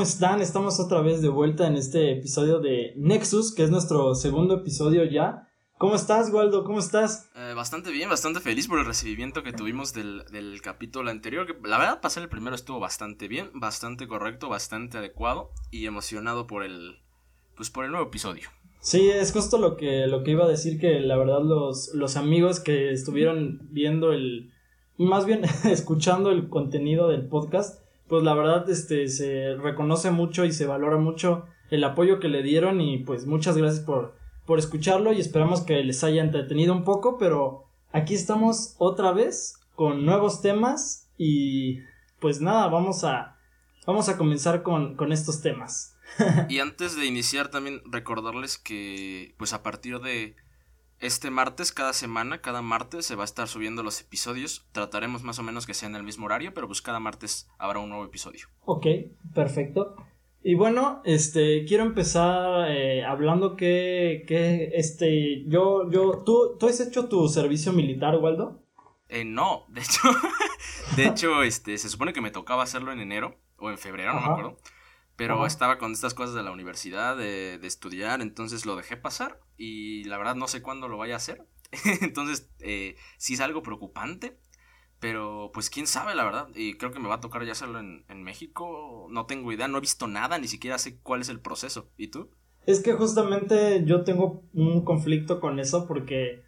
¿cómo están? Estamos otra vez de vuelta en este episodio de Nexus, que es nuestro segundo episodio ya. ¿Cómo estás, Waldo? ¿Cómo estás? Eh, bastante bien, bastante feliz por el recibimiento que tuvimos del, del capítulo anterior. Que la verdad, pasar el primero estuvo bastante bien, bastante correcto, bastante adecuado y emocionado por el, pues por el nuevo episodio. Sí, es justo lo que, lo que iba a decir, que la verdad los, los amigos que estuvieron viendo el, más bien escuchando el contenido del podcast, pues la verdad este se reconoce mucho y se valora mucho el apoyo que le dieron y pues muchas gracias por, por escucharlo y esperamos que les haya entretenido un poco, pero aquí estamos otra vez con nuevos temas y pues nada, vamos a vamos a comenzar con, con estos temas. y antes de iniciar también recordarles que pues a partir de este martes, cada semana, cada martes se va a estar subiendo los episodios. Trataremos más o menos que sea en el mismo horario, pero pues cada martes habrá un nuevo episodio. Ok, perfecto. Y bueno, este, quiero empezar eh, hablando que, que, este, yo, yo, ¿tú, ¿tú has hecho tu servicio militar, Waldo? Eh, no, de hecho, de hecho, este, se supone que me tocaba hacerlo en enero o en febrero, no me acuerdo. Pero estaba con estas cosas de la universidad, de, de, estudiar, entonces lo dejé pasar y la verdad no sé cuándo lo vaya a hacer. entonces eh, sí es algo preocupante, pero pues quién sabe la verdad. Y creo que me va a tocar ya hacerlo en, en México. No tengo idea, no he visto nada, ni siquiera sé cuál es el proceso. ¿Y tú? Es que justamente yo tengo un conflicto con eso porque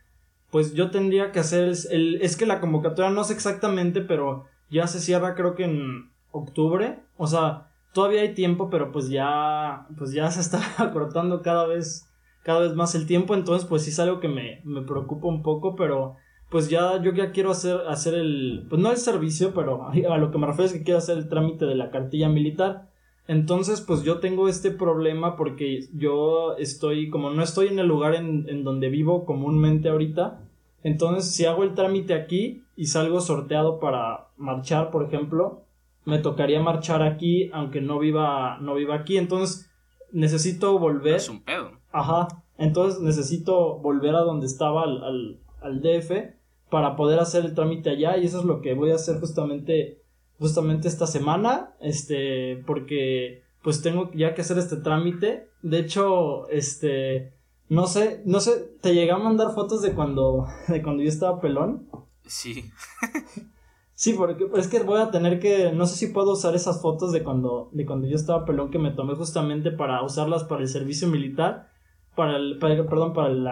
pues yo tendría que hacer el, es que la convocatoria no sé exactamente, pero ya se cierra creo que en octubre, o sea, todavía hay tiempo, pero pues ya, pues ya se está acortando cada vez, cada vez más el tiempo, entonces pues sí es algo que me, me preocupa un poco, pero pues ya yo ya quiero hacer, hacer el, pues no el servicio, pero a lo que me refiero es que quiero hacer el trámite de la cartilla militar. Entonces, pues yo tengo este problema porque yo estoy, como no estoy en el lugar en, en donde vivo comúnmente ahorita, entonces si hago el trámite aquí y salgo sorteado para marchar, por ejemplo, me tocaría marchar aquí aunque no viva no viva aquí. Entonces necesito volver. Es un pedo. Ajá. Entonces necesito volver a donde estaba al, al, al, DF para poder hacer el trámite allá. Y eso es lo que voy a hacer justamente justamente esta semana este porque pues tengo ya que hacer este trámite. De hecho este no sé no sé te llegué a mandar fotos de cuando de cuando yo estaba pelón sí Sí, porque es que voy a tener que, no sé si puedo usar esas fotos de cuando, de cuando yo estaba pelón que me tomé justamente para usarlas para el servicio militar, para el, para, perdón, para el,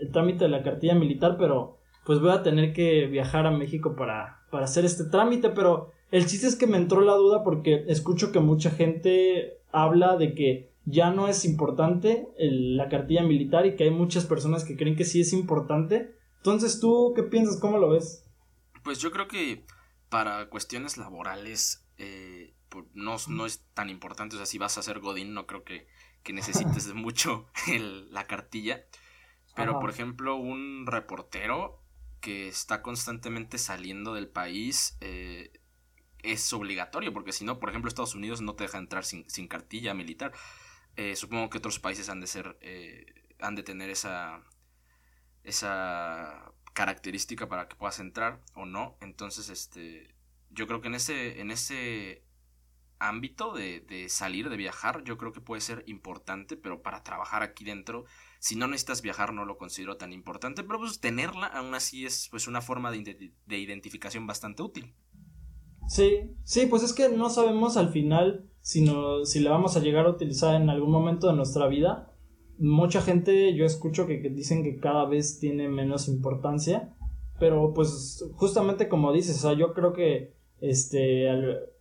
el, trámite de la cartilla militar, pero pues voy a tener que viajar a México para, para hacer este trámite, pero el chiste es que me entró la duda porque escucho que mucha gente habla de que ya no es importante la cartilla militar y que hay muchas personas que creen que sí es importante. Entonces, ¿tú qué piensas? ¿Cómo lo ves? Pues yo creo que para cuestiones laborales eh, no, no, es tan importante. O sea, si vas a ser Godín, no creo que, que necesites mucho el, la cartilla. Pero, por ejemplo, un reportero que está constantemente saliendo del país eh, es obligatorio, porque si no, por ejemplo, Estados Unidos no te deja entrar sin, sin cartilla militar. Eh, supongo que otros países han de ser, eh, han de tener esa, esa característica para que puedas entrar o no. Entonces, este, yo creo que en ese, en ese ámbito de, de, salir, de viajar, yo creo que puede ser importante, pero para trabajar aquí dentro, si no necesitas viajar, no lo considero tan importante, pero pues tenerla aún así es pues una forma de, de identificación bastante útil. Sí, sí, pues es que no sabemos al final si, no, si la vamos a llegar a utilizar en algún momento de nuestra vida mucha gente yo escucho que, dicen que cada vez tiene menos importancia, pero pues justamente como dices, o sea, yo creo que este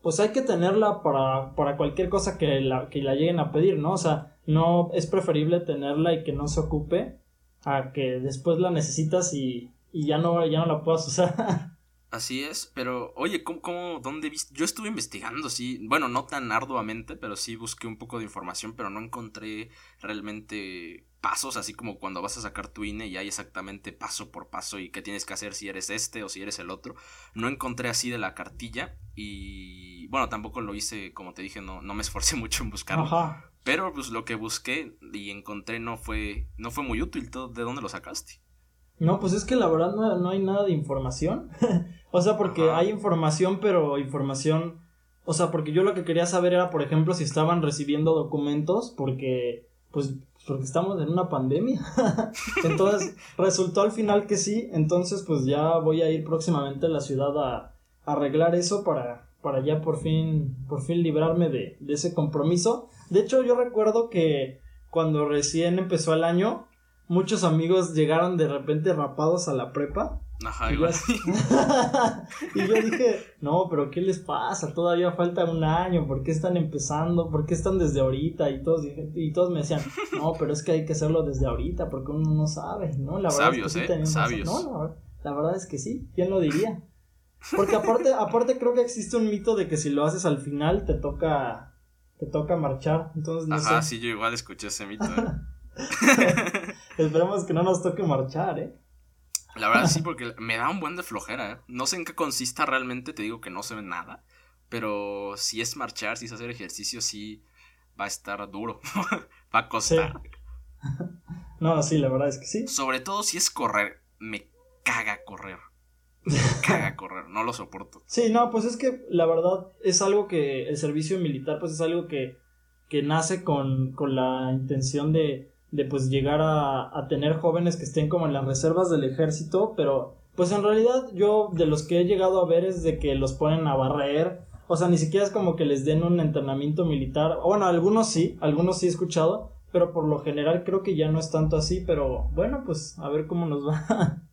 pues hay que tenerla para, para cualquier cosa que la, que la lleguen a pedir, ¿no? O sea, no es preferible tenerla y que no se ocupe a que después la necesitas y, y ya no ya no la puedas usar. Así es, pero oye, ¿cómo, cómo, dónde viste? Yo estuve investigando, sí, bueno, no tan arduamente, pero sí busqué un poco de información, pero no encontré realmente pasos, así como cuando vas a sacar tu INE y hay exactamente paso por paso y qué tienes que hacer si eres este o si eres el otro. No encontré así de la cartilla y bueno, tampoco lo hice, como te dije, no, no me esforcé mucho en buscarlo. Pero pues lo que busqué y encontré no fue, no fue muy útil. ¿De dónde lo sacaste? No, pues es que la verdad no, no hay nada de información. o sea, porque hay información, pero información, O sea, porque yo lo que quería saber era, por ejemplo, si estaban recibiendo documentos, porque, pues, porque estamos en una pandemia. entonces, resultó al final que sí, entonces, pues ya voy a ir próximamente a la ciudad a, arreglar eso para, para ya por fin, por fin librarme de, de ese compromiso. De hecho, yo recuerdo que cuando recién empezó el año, muchos amigos llegaron de repente rapados a la prepa Ajá, y, igual. y yo dije, no, pero ¿qué les pasa? Todavía falta un año, ¿por qué están empezando? ¿Por qué están desde ahorita? Y todos, y todos me decían, no, pero es que hay que hacerlo desde ahorita porque uno no sabe, ¿no? La verdad Sabios, es que sí ¿eh? Sabios. No, la, verdad es que sí, ¿quién lo diría? Porque aparte, aparte creo que existe un mito de que si lo haces al final te toca, te toca marchar, entonces no Ajá, sí, yo igual escuché ese mito. ¿eh? Esperemos que no nos toque marchar, ¿eh? La verdad sí, porque me da un buen de flojera, ¿eh? No sé en qué consista realmente, te digo que no se ve nada. Pero si es marchar, si es hacer ejercicio, sí va a estar duro. va a costar. No, sí, la verdad es que sí. Sobre todo si es correr. Me caga correr. Me caga correr, no lo soporto. Sí, no, pues es que la verdad es algo que el servicio militar, pues es algo que, que nace con, con la intención de de pues llegar a, a tener jóvenes que estén como en las reservas del ejército, pero pues en realidad yo de los que he llegado a ver es de que los ponen a barrer, o sea, ni siquiera es como que les den un entrenamiento militar, bueno, algunos sí, algunos sí he escuchado, pero por lo general creo que ya no es tanto así, pero bueno, pues a ver cómo nos va.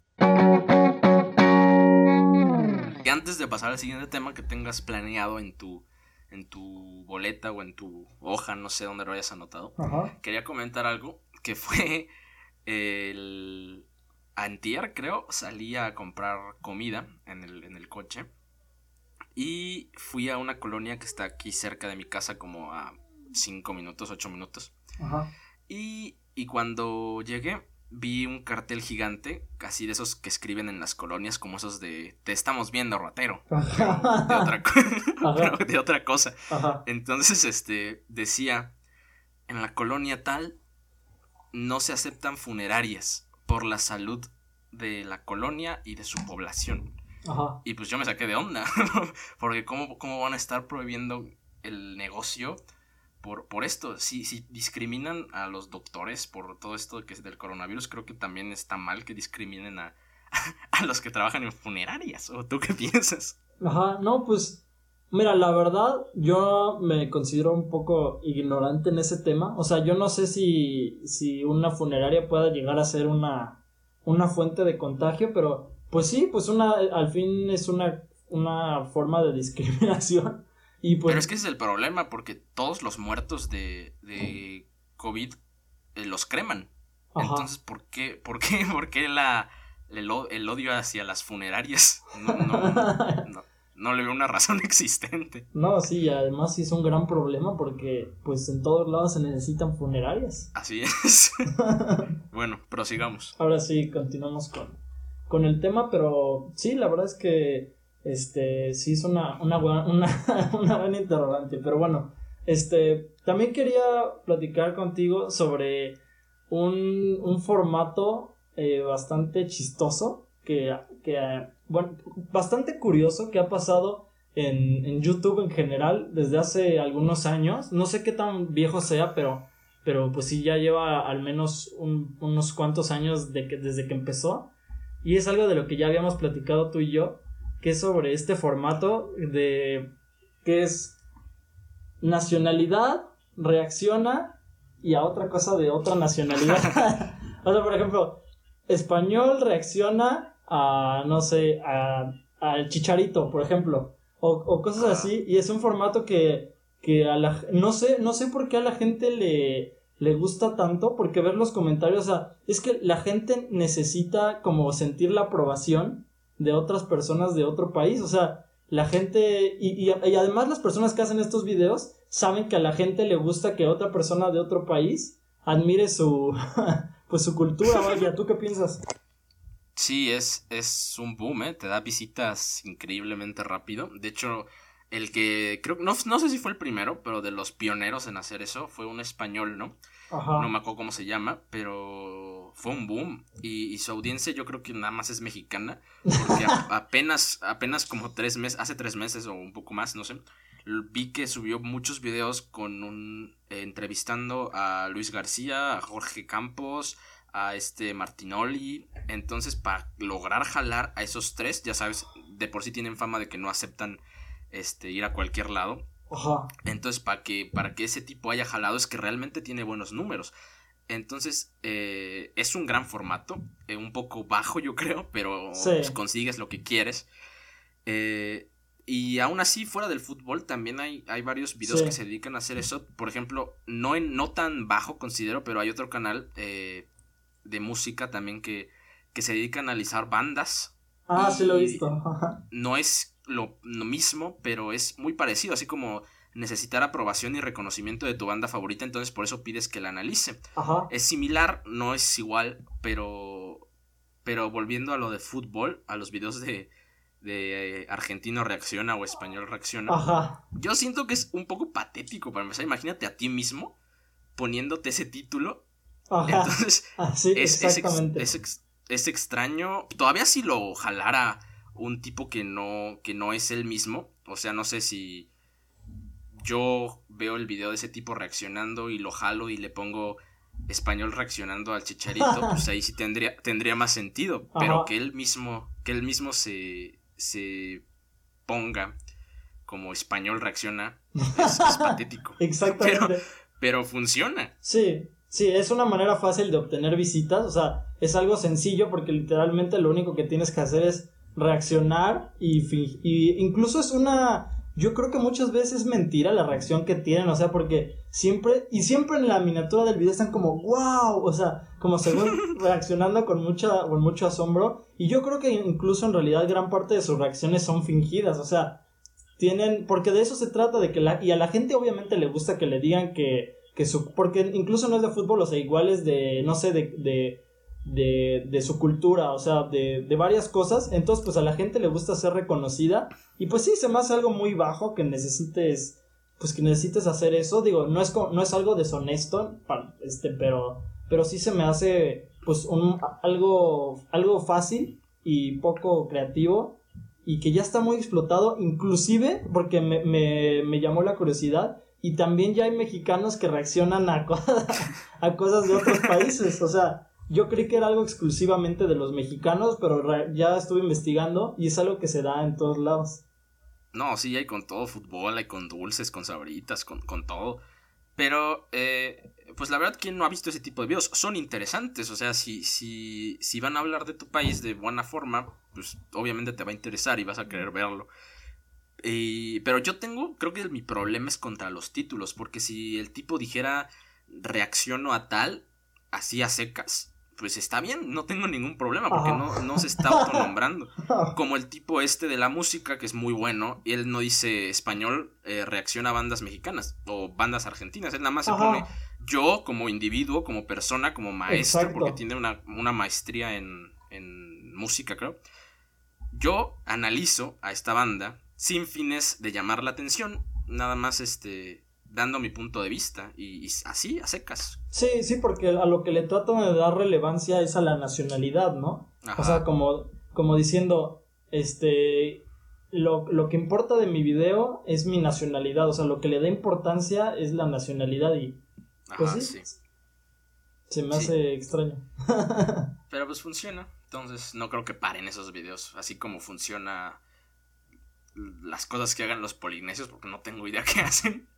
Y antes de pasar al siguiente tema que tengas planeado en tu en tu boleta o en tu hoja, no sé dónde lo hayas anotado, quería comentar algo que fue el antier, creo, salí a comprar comida en el, en el coche y fui a una colonia que está aquí cerca de mi casa como a 5 minutos, 8 minutos. Ajá. Y, y cuando llegué vi un cartel gigante, casi de esos que escriben en las colonias, como esos de te estamos viendo, ratero. De otra, de otra cosa. Ajá. Entonces, este, decía, en la colonia tal no se aceptan funerarias por la salud de la colonia y de su población. Ajá. Y pues yo me saqué de onda, porque ¿cómo, ¿cómo, van a estar prohibiendo el negocio por, por esto? Si, si discriminan a los doctores por todo esto que es del coronavirus, creo que también está mal que discriminen a, a los que trabajan en funerarias. ¿O tú qué piensas? Ajá, no, pues Mira, la verdad, yo me considero un poco ignorante en ese tema. O sea, yo no sé si, si una funeraria pueda llegar a ser una, una fuente de contagio, pero pues sí, pues una, al fin es una, una forma de discriminación. Y pues, pero es que ese es el problema, porque todos los muertos de, de COVID eh, los creman. Entonces, ¿por qué, por qué, por qué la, el, el odio hacia las funerarias? no, no no le veo una razón existente. No, sí, además sí es un gran problema porque pues en todos lados se necesitan funerarias. Así es. bueno, prosigamos. Ahora sí, continuamos con, con el tema, pero sí, la verdad es que este sí es una, una, una, una buena interrogante, pero bueno, este también quería platicar contigo sobre un, un formato eh, bastante chistoso que, que bueno, bastante curioso que ha pasado en, en, YouTube en general desde hace algunos años. No sé qué tan viejo sea, pero, pero pues sí ya lleva al menos unos cuantos años de que, desde que empezó. Y es algo de lo que ya habíamos platicado tú y yo, que es sobre este formato de que es nacionalidad, reacciona y a otra cosa de otra nacionalidad. o sea, por ejemplo, español reacciona a, no sé, a, al chicharito, por ejemplo, o, o cosas así, y es un formato que, que a la, no sé, no sé por qué a la gente le, le gusta tanto, porque ver los comentarios, o sea, es que la gente necesita como sentir la aprobación de otras personas de otro país, o sea, la gente, y, y, y, además las personas que hacen estos videos saben que a la gente le gusta que otra persona de otro país admire su, pues su cultura, vaya, ¿tú qué piensas? Sí, es, es un boom, ¿eh? Te da visitas increíblemente rápido. De hecho, el que creo no, no sé si fue el primero, pero de los pioneros en hacer eso fue un español, ¿no? Ajá. No me acuerdo cómo se llama, pero fue un boom. Y, su audiencia yo creo que nada más es mexicana, porque apenas, apenas como tres meses, hace tres meses o un poco más, no sé, vi que subió muchos videos con un eh, entrevistando a Luis García, a Jorge Campos, a este Martinoli. Entonces, para lograr jalar a esos tres, ya sabes, de por sí tienen fama de que no aceptan este ir a cualquier lado. Ajá. Entonces, para que, para que ese tipo haya jalado es que realmente tiene buenos números. Entonces, eh, es un gran formato, eh, un poco bajo yo creo, pero pues, consigues lo que quieres. Eh, y aún así, fuera del fútbol, también hay, hay varios videos que se dedican a hacer eso. Por ejemplo, no, en, no tan bajo considero, pero hay otro canal de música también que, que se dedica a analizar bandas. Ah, sí lo he visto. no es lo, lo mismo, pero es muy parecido, así como necesitar aprobación y reconocimiento de tu banda favorita, entonces por eso pides que la analice. Ajá. Es similar, no es igual, pero pero volviendo a lo de fútbol, a los videos de de eh, argentino reacciona o español reacciona. Ajá. Yo siento que es un poco patético para empezar. Imagínate a ti mismo poniéndote ese título. Ajá. Entonces, ah, es, es, es, extraño. Todavía si lo jalara un tipo que no, que no es él mismo. O sea, no sé si yo veo el video de ese tipo reaccionando y lo jalo y le pongo español reaccionando al chicharito, pues ahí sí tendría, tendría más sentido. Pero que él mismo, que él mismo se, se ponga como español reacciona es, patético. Exactamente. Pero, funciona. Sí, sí, es una manera fácil de obtener visitas, o sea, es algo sencillo porque literalmente lo único que tienes que hacer es reaccionar y, y incluso es una yo creo que muchas veces es mentira la reacción que tienen, o sea, porque siempre, y siempre en la miniatura del video están como, wow, o sea, como según reaccionando con, mucha, con mucho asombro, y yo creo que incluso en realidad gran parte de sus reacciones son fingidas, o sea, tienen, porque de eso se trata, de que la, y a la gente obviamente le gusta que le digan que, que su, porque incluso no es de fútbol, o sea, igual es de, no sé, de, de de, de, su cultura, o sea, de, de, varias cosas. Entonces, pues a la gente le gusta ser reconocida. Y pues sí, se me hace algo muy bajo que necesites, pues que necesites hacer eso. Digo, no es, no es algo deshonesto, este, pero, pero sí se me hace, pues, un, algo, algo fácil y poco creativo. Y que ya está muy explotado, inclusive, porque me, me, me llamó la curiosidad, y también ya hay mexicanos que reaccionan a, a cosas de otros países. O sea, yo creí que era algo exclusivamente de los mexicanos, pero ya estuve investigando y es algo que se da en todos lados. No, sí, hay con todo fútbol, hay con dulces, con sabritas, con, con todo. Pero, eh, pues la verdad, ¿quién no ha visto ese tipo de videos? Son interesantes, o sea, si, si, si van a hablar de tu país de buena forma, pues obviamente te va a interesar y vas a querer verlo. Pero yo tengo, creo que mi problema es contra los títulos, porque si el tipo dijera reacciono a tal, así a secas, pues está bien, no tengo ningún problema porque no, no se está autonombrando. Como el tipo este de la música, que es muy bueno, y él no dice español, eh, reacciona a bandas mexicanas o bandas argentinas, él nada más se pone yo como individuo, como persona, como maestro, porque tiene una, una maestría en, en música, creo. Yo analizo a esta banda sin fines de llamar la atención, nada más este dando mi punto de vista y, así, a secas. Sí, sí, porque a lo que le tratan de dar relevancia es a la nacionalidad, ¿no? O sea, como, como diciendo, este, lo, lo, que importa de mi video es mi nacionalidad, o sea, lo que le da importancia es la nacionalidad y... Pues sí. Se me hace extraño. Pero pues funciona, entonces no creo que paren esos videos, así como funciona las cosas que hagan los polinesios, porque no tengo idea qué hacen.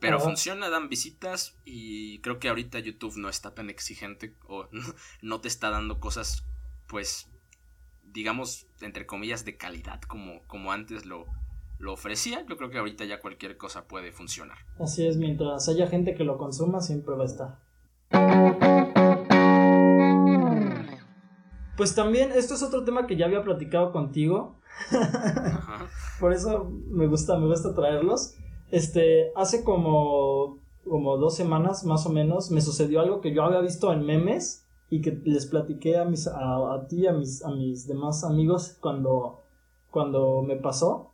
Pero funciona, dan visitas y creo que ahorita YouTube no está tan exigente o no te está dando cosas, pues, digamos, entre comillas, de calidad como, como antes lo, lo ofrecía. Yo creo que ahorita ya cualquier cosa puede funcionar. Así es, mientras haya gente que lo consuma, siempre va a estar. Pues también, esto es otro tema que ya había platicado contigo, Por eso me gusta, me gusta traerlos. Este, hace como, como dos semanas más o menos me sucedió algo que yo había visto en memes y que les platiqué a mis, a, ti, a mis, a mis demás amigos cuando, cuando me pasó.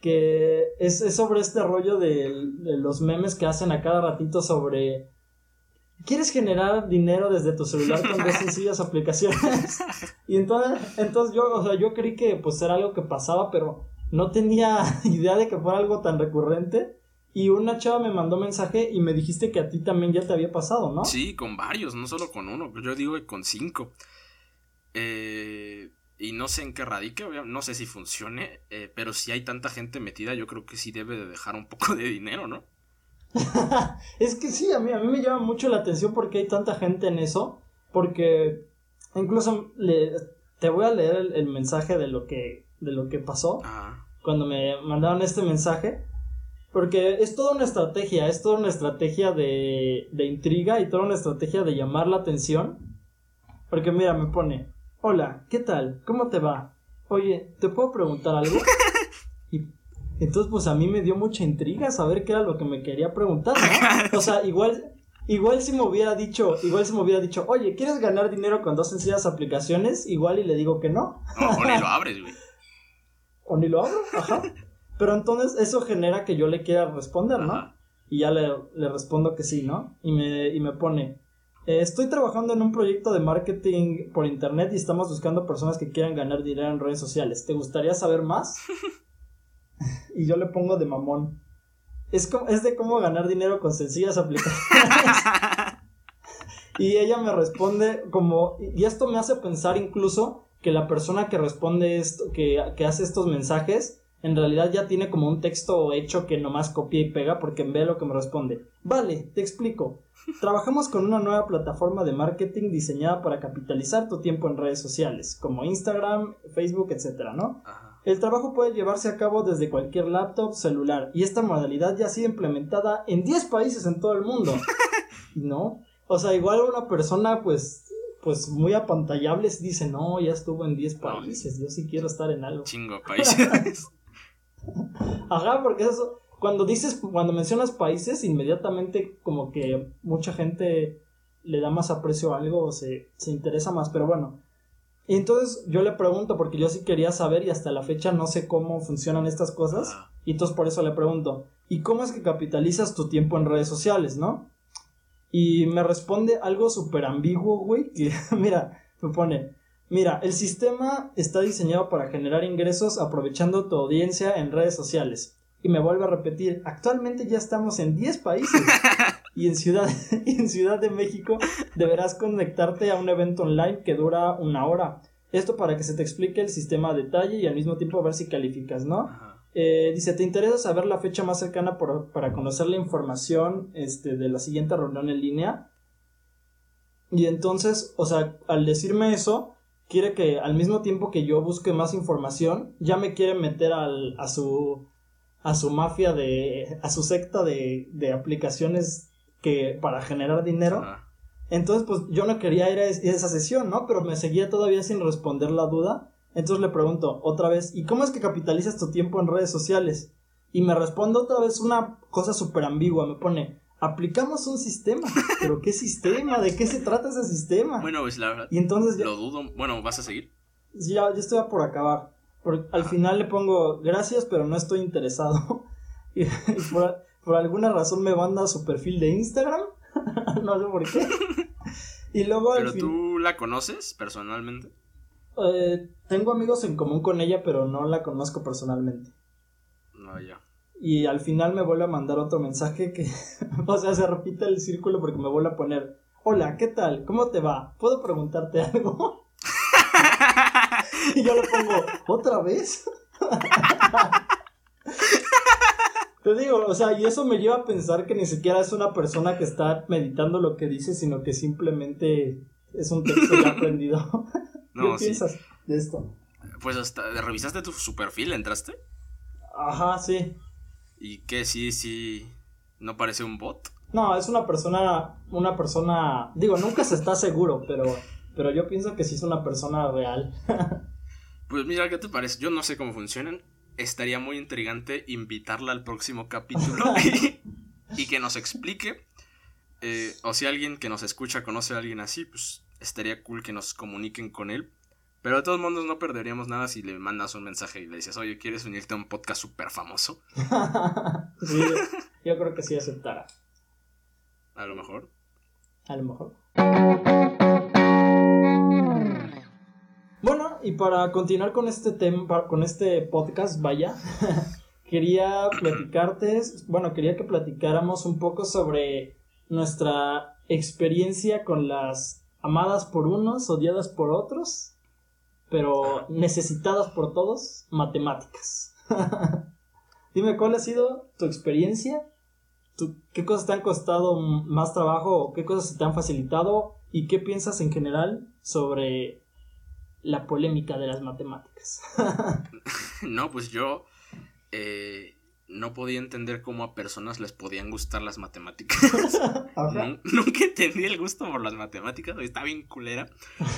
Que es, sobre este rollo de, de los memes que hacen a cada ratito sobre quieres generar dinero desde tu celular con dos sencillas aplicaciones. y entonces, entonces yo, o sea, yo creí que pues era algo que pasaba, pero no tenía idea de que fuera algo tan recurrente. Y una chava me mandó mensaje y me dijiste que a ti también ya te había pasado, ¿no? Sí, con varios, no solo con uno. Yo digo que con cinco. Eh, y no sé en qué radique, no sé si funcione, eh, pero si hay tanta gente metida, yo creo que sí debe de dejar un poco de dinero, ¿no? es que sí, a mí, a mí me llama mucho la atención porque hay tanta gente en eso, porque incluso le, te voy a leer el, mensaje de lo que, de lo que pasó cuando me mandaron este mensaje. Porque es toda una estrategia, es toda una estrategia de, de intriga y toda una estrategia de llamar la atención. Porque mira, me pone, hola, ¿qué tal? ¿Cómo te va? Oye, ¿te puedo preguntar algo? Y entonces pues a mí me dio mucha intriga saber qué era lo que me quería preguntar, ¿no? O sea, igual, igual si me hubiera dicho, igual si me hubiera dicho, oye, ¿quieres ganar dinero con dos sencillas aplicaciones? Igual y le digo que no. o ni lo abres, güey. O ni lo abro, ajá. Pero entonces eso genera que yo le quiera responder, ¿no? Y ya le, respondo que sí, ¿no? Y me, y me pone, eh, estoy trabajando en un proyecto de marketing por internet y estamos buscando personas que quieran ganar dinero en redes sociales. ¿Te gustaría saber más? y yo le pongo de mamón. Es, como, es de cómo ganar dinero con sencillas aplicaciones. y ella me responde como, y esto me hace pensar incluso que la persona que responde esto, que, que hace estos mensajes, en realidad ya tiene como un texto hecho que nomás copia y pega porque ve lo que me responde. Vale, te explico. Trabajamos con una nueva plataforma de marketing diseñada para capitalizar tu tiempo en redes sociales, como Instagram, Facebook, etcétera, ¿no? El trabajo puede llevarse a cabo desde cualquier laptop, celular, y esta modalidad ya ha sido implementada en 10 países en todo el mundo. ¿No? O sea, igual una persona, pues, pues muy apantallable dice, no, ya estuvo en 10 países, yo sí quiero estar en algo. Chingo países. Ajá, porque eso, cuando dices, cuando mencionas países, inmediatamente como que mucha gente le da más aprecio a algo o se, se interesa más, pero bueno. Y entonces yo le pregunto, porque yo sí quería saber y hasta la fecha no sé cómo funcionan estas cosas, y entonces por eso le pregunto, ¿y cómo es que capitalizas tu tiempo en redes sociales, no? Y me responde algo súper ambiguo, güey, que mira, me pone, Mira, el sistema está diseñado para generar ingresos aprovechando tu audiencia en redes sociales. Y me vuelvo a repetir, actualmente ya estamos en 10 países. y en Ciudad, en Ciudad de México deberás conectarte a un evento online que dura una hora. Esto para que se te explique el sistema a detalle y al mismo tiempo ver si calificas, ¿no? Eh, dice, ¿te interesa saber la fecha más cercana para conocer la información este, de la siguiente reunión en línea? Y entonces, o sea, al decirme eso, quiere que al mismo tiempo que yo busque más información, ya me quiere meter al, a su a su mafia de a su secta de, de aplicaciones que para generar dinero. Entonces, pues yo no quería ir a esa sesión, ¿no? Pero me seguía todavía sin responder la duda. Entonces le pregunto otra vez, ¿y cómo es que capitalizas tu tiempo en redes sociales? Y me responde otra vez una cosa súper ambigua, me pone, aplicamos un sistema. ¿Pero qué sistema? ¿De qué se trata ese sistema? Bueno, pues la verdad. Y entonces. Lo dudo. Bueno, ¿vas a seguir? Ya, ya estoy por acabar. Al ah. final le pongo gracias, pero no estoy interesado. y, por, alguna razón me manda su perfil de Instagram. no sé por qué. y luego. ¿Pero tú la conoces personalmente? Eh, tengo amigos en común con ella, pero no la conozco personalmente. No, ya y al final me vuelve a mandar otro mensaje que, o sea, se repite el círculo porque me vuelve a poner, hola, ¿qué tal? ¿Cómo te va? ¿Puedo preguntarte algo? Y yo le pongo, ¿otra vez? Te digo, o sea, y eso me lleva a pensar que ni siquiera es una persona que está meditando lo que dice, sino que simplemente es un texto ya aprendido. ¿Qué piensas de esto? Pues hasta, ¿revisaste tu, su perfil? ¿Entraste? Ajá, sí. ¿Y qué? Sí, sí. ¿No parece un bot? No, es una persona, una persona, digo, nunca se está seguro, pero, pero yo pienso que sí es una persona real. pues mira, ¿qué te parece? Yo no sé cómo funcionan. Estaría muy intrigante invitarla al próximo capítulo y, que nos explique. Eh, o si alguien que nos escucha conoce a alguien así, pues estaría cool que nos comuniquen con él pero de todos modos no perderíamos nada si le mandas un mensaje y le dices, oye, ¿quieres unirte a un podcast súper famoso? sí, yo, creo que sí aceptará. A lo mejor. A lo mejor. Y para continuar con este tema, con este podcast, vaya, quería platicarte, bueno, quería que platicáramos un poco sobre nuestra experiencia con las amadas por unos, odiadas por otros, pero necesitadas por todos, matemáticas. Dime, ¿cuál ha sido tu experiencia? ¿Qué cosas te han costado más trabajo qué cosas te han facilitado? ¿Y qué piensas en general sobre la polémica de las matemáticas? no, pues yo eh, no podía entender cómo a personas les podían gustar las matemáticas. nunca entendí el gusto por las matemáticas, está bien culera.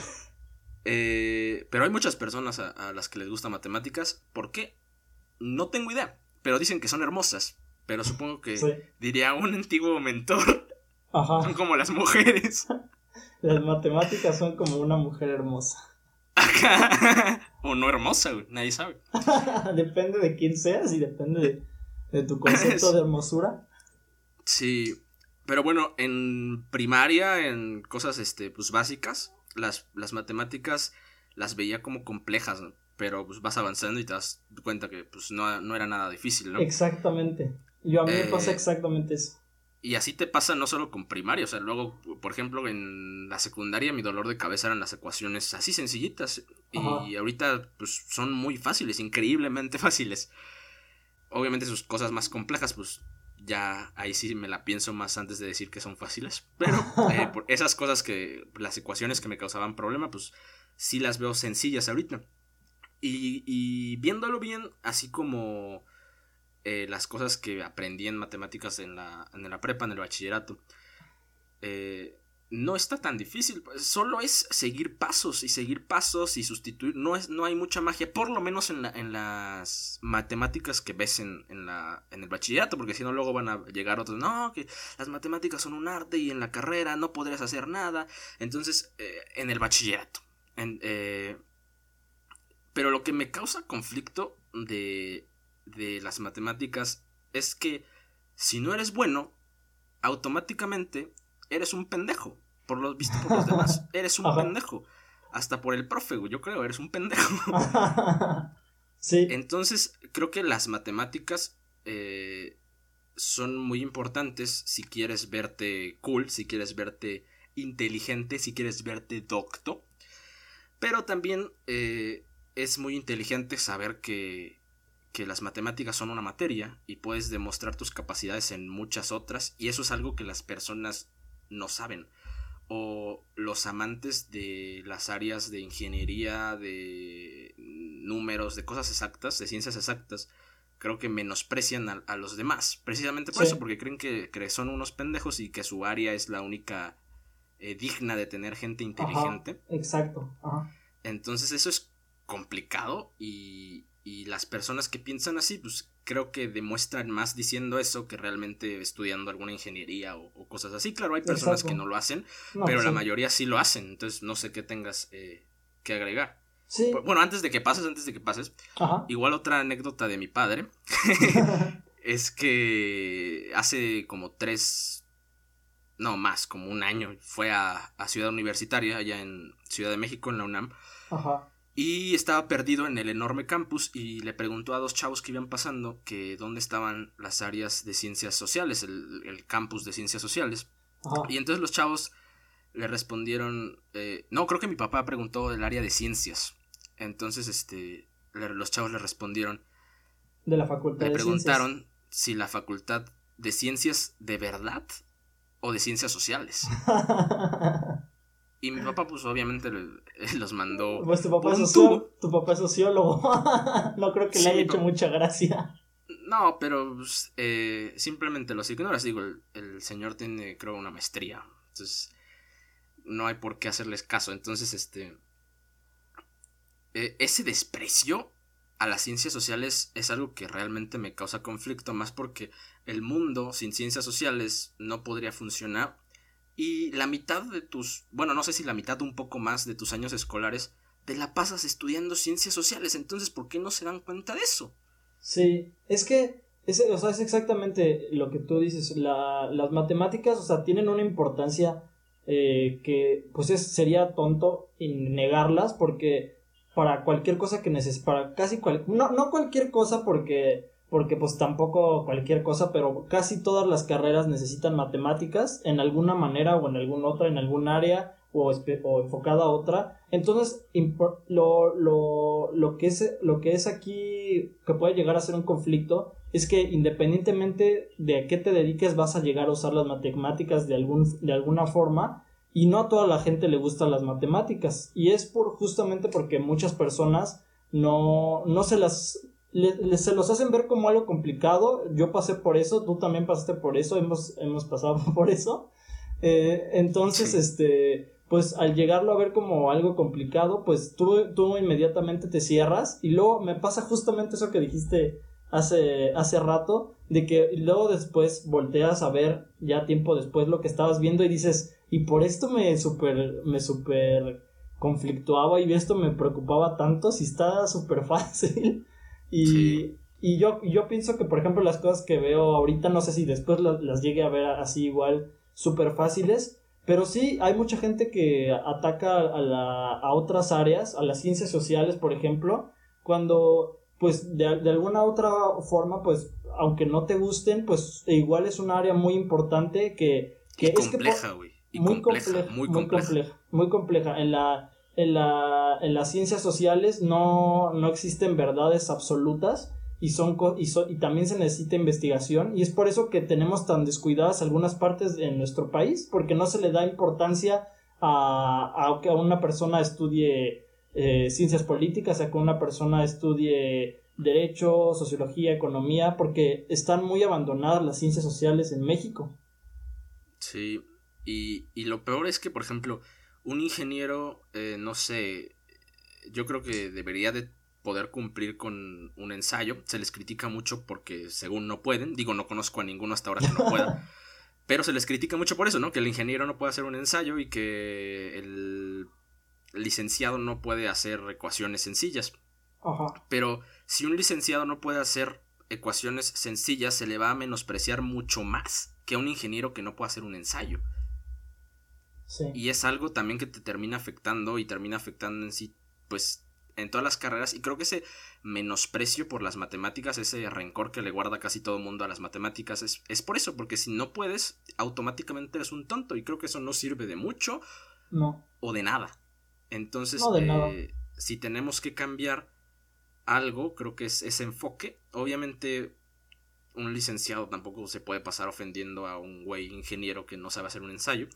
Eh, pero hay muchas personas a, las que les gustan matemáticas. ¿Por qué? No tengo idea. Pero dicen que son hermosas. Pero supongo que diría un antiguo mentor. Son como las mujeres. Las matemáticas son como una mujer hermosa. O no hermosa, güey. Nadie sabe. depende de quién seas y depende de, tu concepto de hermosura. Sí. Pero bueno, en primaria, en cosas este, pues básicas, las, las matemáticas las veía como complejas, pero pues vas avanzando y te das cuenta que pues no, no era nada difícil, ¿no? Exactamente. Yo a mí me pasa eh, exactamente eso. Y así te pasa no solo con primaria, o sea, luego, por ejemplo, en la secundaria mi dolor de cabeza eran las ecuaciones así sencillitas. Y ahorita pues son muy fáciles, increíblemente fáciles. Obviamente sus cosas más complejas, pues ya ahí sí me la pienso más antes de decir que son fáciles. Pero eh, por esas cosas que, las ecuaciones que me causaban problema, pues sí las veo sencillas ahorita. Y, y viéndolo bien, así como eh, las cosas que aprendí en matemáticas en la, en la prepa, en el bachillerato, eh, no está tan difícil. Pues, solo es seguir pasos y seguir pasos y sustituir. No, es, no hay mucha magia, por lo menos en, en las matemáticas que ves en, en, la, en el bachillerato, porque si no, luego van a llegar otros. No, que las matemáticas son un arte y en la carrera no podrías hacer nada. Entonces, eh, en el bachillerato. pero lo que me causa conflicto de de las matemáticas es que si no eres bueno, automáticamente eres un pendejo. Por lo visto por los demás, eres un pendejo. Hasta por el profe, yo creo, eres un pendejo. sí. Entonces, creo que las matemáticas eh, son muy importantes si quieres verte cool, si quieres verte inteligente, si quieres verte docto. Pero también eh, es muy inteligente saber que que las matemáticas son una materia y puedes demostrar tus capacidades en muchas otras y eso es algo que las personas no saben o los amantes de las áreas de ingeniería, de números, de cosas exactas, de ciencias exactas, creo que menosprecian a, los demás, precisamente por eso, porque creen que, son unos pendejos y que su área es la única eh, digna de tener gente inteligente. exacto. Entonces eso es complicado y, y las personas que piensan así, pues creo que demuestran más diciendo eso que realmente estudiando alguna ingeniería o, cosas así. Claro, hay personas que no lo hacen, pero la mayoría sí lo hacen. Entonces no sé qué tengas eh, que agregar. Sí. Bueno, antes de que pases, antes de que pases, igual otra anécdota de mi padre es que hace como tres, no más, como un año, fue a, a Ciudad Universitaria, allá en Ciudad de México, en la UNAM. Ajá. Y estaba perdido en el enorme campus y le preguntó a dos chavos que iban pasando que dónde estaban las áreas de ciencias sociales, el, campus de ciencias sociales. Y entonces los chavos le respondieron, eh, no, creo que mi papá preguntó del área de ciencias. Entonces, este, los chavos le respondieron. De la facultad. Le preguntaron si la facultad de ciencias de verdad o de ciencias sociales. Y mi papá, pues obviamente los mandó. Pues tu papá, es, tu papá es sociólogo. no creo que le haya hecho mucha gracia. No, pero pues, eh, simplemente los ignoras. Digo, el, señor tiene, creo, una maestría. Entonces, no hay por qué hacerles caso. Entonces, este. Eh, ese desprecio a las ciencias sociales es algo que realmente me causa conflicto, más porque el mundo sin ciencias sociales no podría funcionar y la mitad de tus, bueno, no sé si la mitad, un poco más de tus años escolares, te la pasas estudiando ciencias sociales. Entonces, ¿por qué no se dan cuenta de eso? Sí, es que, es, o sea, es exactamente lo que tú dices. La, las matemáticas, o sea, tienen una importancia eh, que, pues, es, sería tonto negarlas porque para cualquier cosa que necesites, para casi cual, no, no cualquier cosa porque, porque pues tampoco cualquier cosa, pero casi todas las carreras necesitan matemáticas en alguna manera o en alguna otra, en algún área o, o enfocada a otra. Entonces, lo, lo, lo, que es, lo que es aquí que puede llegar a ser un conflicto es que independientemente de a qué te dediques vas a llegar a usar las matemáticas de, algún, de alguna forma y no a toda la gente le gustan las matemáticas y es por justamente porque muchas personas no, no se las se los hacen ver como algo complicado. Yo pasé por eso tú también pasaste por eso hemos, hemos pasado por eso. Eh, entonces este pues al llegarlo a ver como algo complicado pues tú, tú inmediatamente te cierras. Y luego me pasa justamente eso que dijiste hace, hace rato, de que luego después volteas a ver ya tiempo después lo que estabas viendo y dices, y por esto me super, me super conflictuaba y esto me preocupaba tanto si está súper fácil. Y, y yo, yo pienso que, por ejemplo, las cosas que veo ahorita, no sé si después las, las llegue a ver así igual súper fáciles, pero sí, hay mucha gente que ataca a, la, a otras áreas, a las ciencias sociales, por ejemplo, cuando pues de, de, alguna otra forma, pues aunque no te gusten, pues igual es un área muy importante que, que es compleja, güey. Muy compleja, muy compleja, muy compleja. En la, en la, en las ciencias sociales no, no existen verdades absolutas y son y, y también se necesita investigación y es por eso que tenemos tan descuidadas algunas partes de nuestro país porque no se le da importancia a, a que una persona estudie eh, ciencias políticas, a que una persona estudie derecho, sociología, economía, porque están muy abandonadas las ciencias sociales en México. Sí, y, y lo peor es que, por ejemplo, un ingeniero, eh, no sé, yo creo que debería de poder cumplir con un ensayo. Se les critica mucho porque según no pueden, digo, no conozco a ninguno hasta ahora que no pueda, pero se les critica mucho por eso, ¿no? Que el ingeniero no puede hacer un ensayo y que el licenciado no puede hacer ecuaciones sencillas. Pero si un licenciado no puede hacer ecuaciones sencillas, se le va a menospreciar mucho más que a un ingeniero que no puede hacer un ensayo. Y es algo también que te termina afectando y termina afectando en sí, pues, en todas las carreras. Y creo que ese menosprecio por las matemáticas, ese rencor que le guarda casi todo el mundo a las matemáticas, es, es por eso, porque si no puedes, automáticamente eres un tonto. Y creo que eso no sirve de mucho no. o de nada. Entonces, eh, si tenemos que cambiar algo, creo que es ese enfoque. Obviamente, un licenciado tampoco se puede pasar ofendiendo a un güey ingeniero que no sabe hacer un ensayo.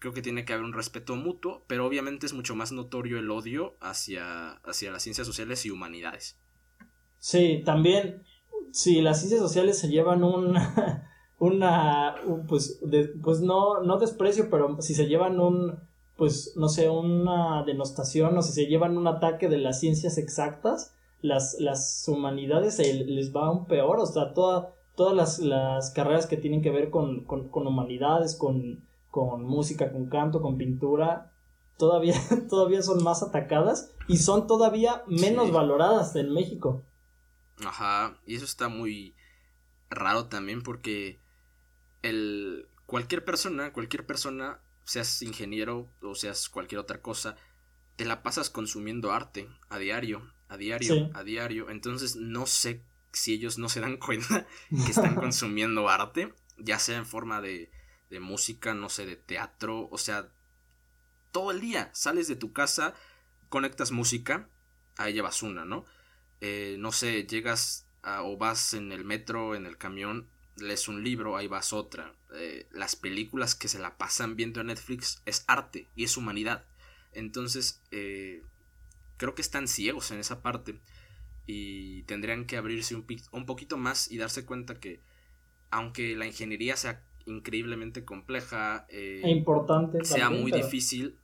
Creo que tiene que haber un respeto mutuo, pero obviamente es mucho más notorio el odio hacia, hacia las ciencias sociales y humanidades. Sí, también, si las ciencias sociales se llevan un, una, pues, pues no, no desprecio, pero si se llevan un, pues, no sé, una denostación o si se llevan un ataque de las ciencias exactas, las, las humanidades les va un peor, o sea, toda, todas las, las carreras que tienen que ver con, con humanidades, con, con música, con canto, con pintura, todavía, todavía son más atacadas y son todavía menos valoradas en México. Ajá, y eso está muy raro también porque el cualquier persona, cualquier persona seas ingeniero o seas cualquier otra cosa, te la pasas consumiendo arte a diario, a diario, a diario. Entonces no sé si ellos no se dan cuenta que están consumiendo arte, ya sea en forma de, de música, no sé, de teatro, o sea, todo el día sales de tu casa, conectas música, ahí llevas una, ¿no? Eh, no sé, llegas o vas en el metro, en el camión, lees un libro, ahí vas otra. Eh, las películas que se la pasan viendo en Netflix es arte y es humanidad. Entonces, eh, creo que están ciegos en esa parte y tendrían que abrirse un, un poquito más y darse cuenta que aunque la ingeniería sea increíblemente compleja eh, e importante sea muy difícil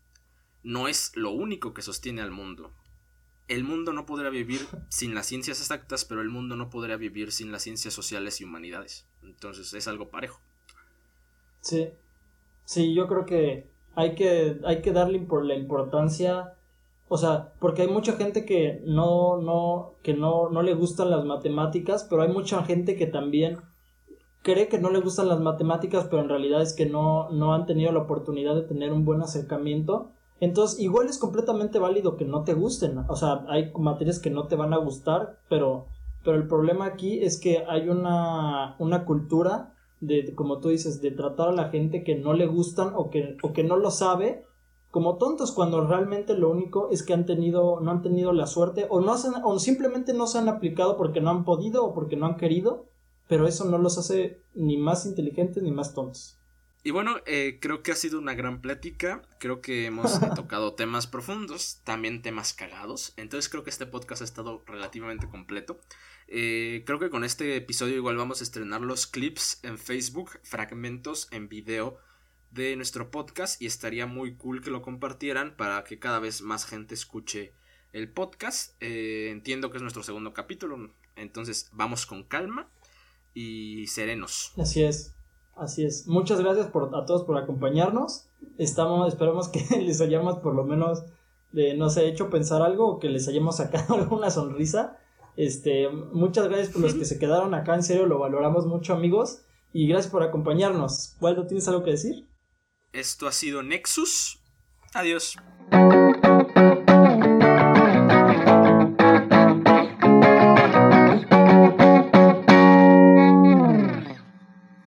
no es lo único que sostiene al mundo. El mundo no podría vivir sin las ciencias exactas pero el mundo no podría vivir sin las ciencias sociales y humanidades. Entonces es algo parejo. Sí, sí, yo creo que hay que, hay que darle por la importancia, o sea, porque hay mucha gente que no, no, que no, no le gustan las matemáticas, pero hay mucha gente que también cree que no le gustan las matemáticas, pero en realidad es que no, no han tenido la oportunidad de tener un buen acercamiento. Entonces, igual es completamente válido que no te gusten. O sea, hay materias que no te van a gustar, pero, pero el problema aquí es que hay una, una cultura de, como tú dices, de tratar a la gente que no le gustan o que, o que no lo sabe como tontos cuando realmente lo único es que han tenido, no han tenido la suerte o no hacen, o simplemente no se han aplicado porque no han podido o porque no han querido, pero eso no los hace ni más inteligentes ni más tontos. Y bueno, eh, creo que ha sido una gran plática. Creo que hemos tocado temas profundos, también temas cagados. Entonces creo que este podcast ha estado relativamente completo. Eh, creo que con este episodio igual vamos a estrenar los clips en Facebook, fragmentos en video de nuestro podcast y estaría muy cool que lo compartieran para que cada vez más gente escuche el podcast. Eh, entiendo que es nuestro segundo capítulo, entonces vamos con calma y serenos. Así es. Así es. Muchas gracias por, a todos por acompañarnos. Estamos, esperamos que les hayamos por lo menos, de, no sé, hecho pensar algo o que les hayamos sacado alguna sonrisa. Este, muchas gracias por los que se quedaron acá, en serio, lo valoramos mucho, amigos. Y gracias por acompañarnos. Waldo, ¿tienes algo que decir? Esto ha sido Nexus. Adiós.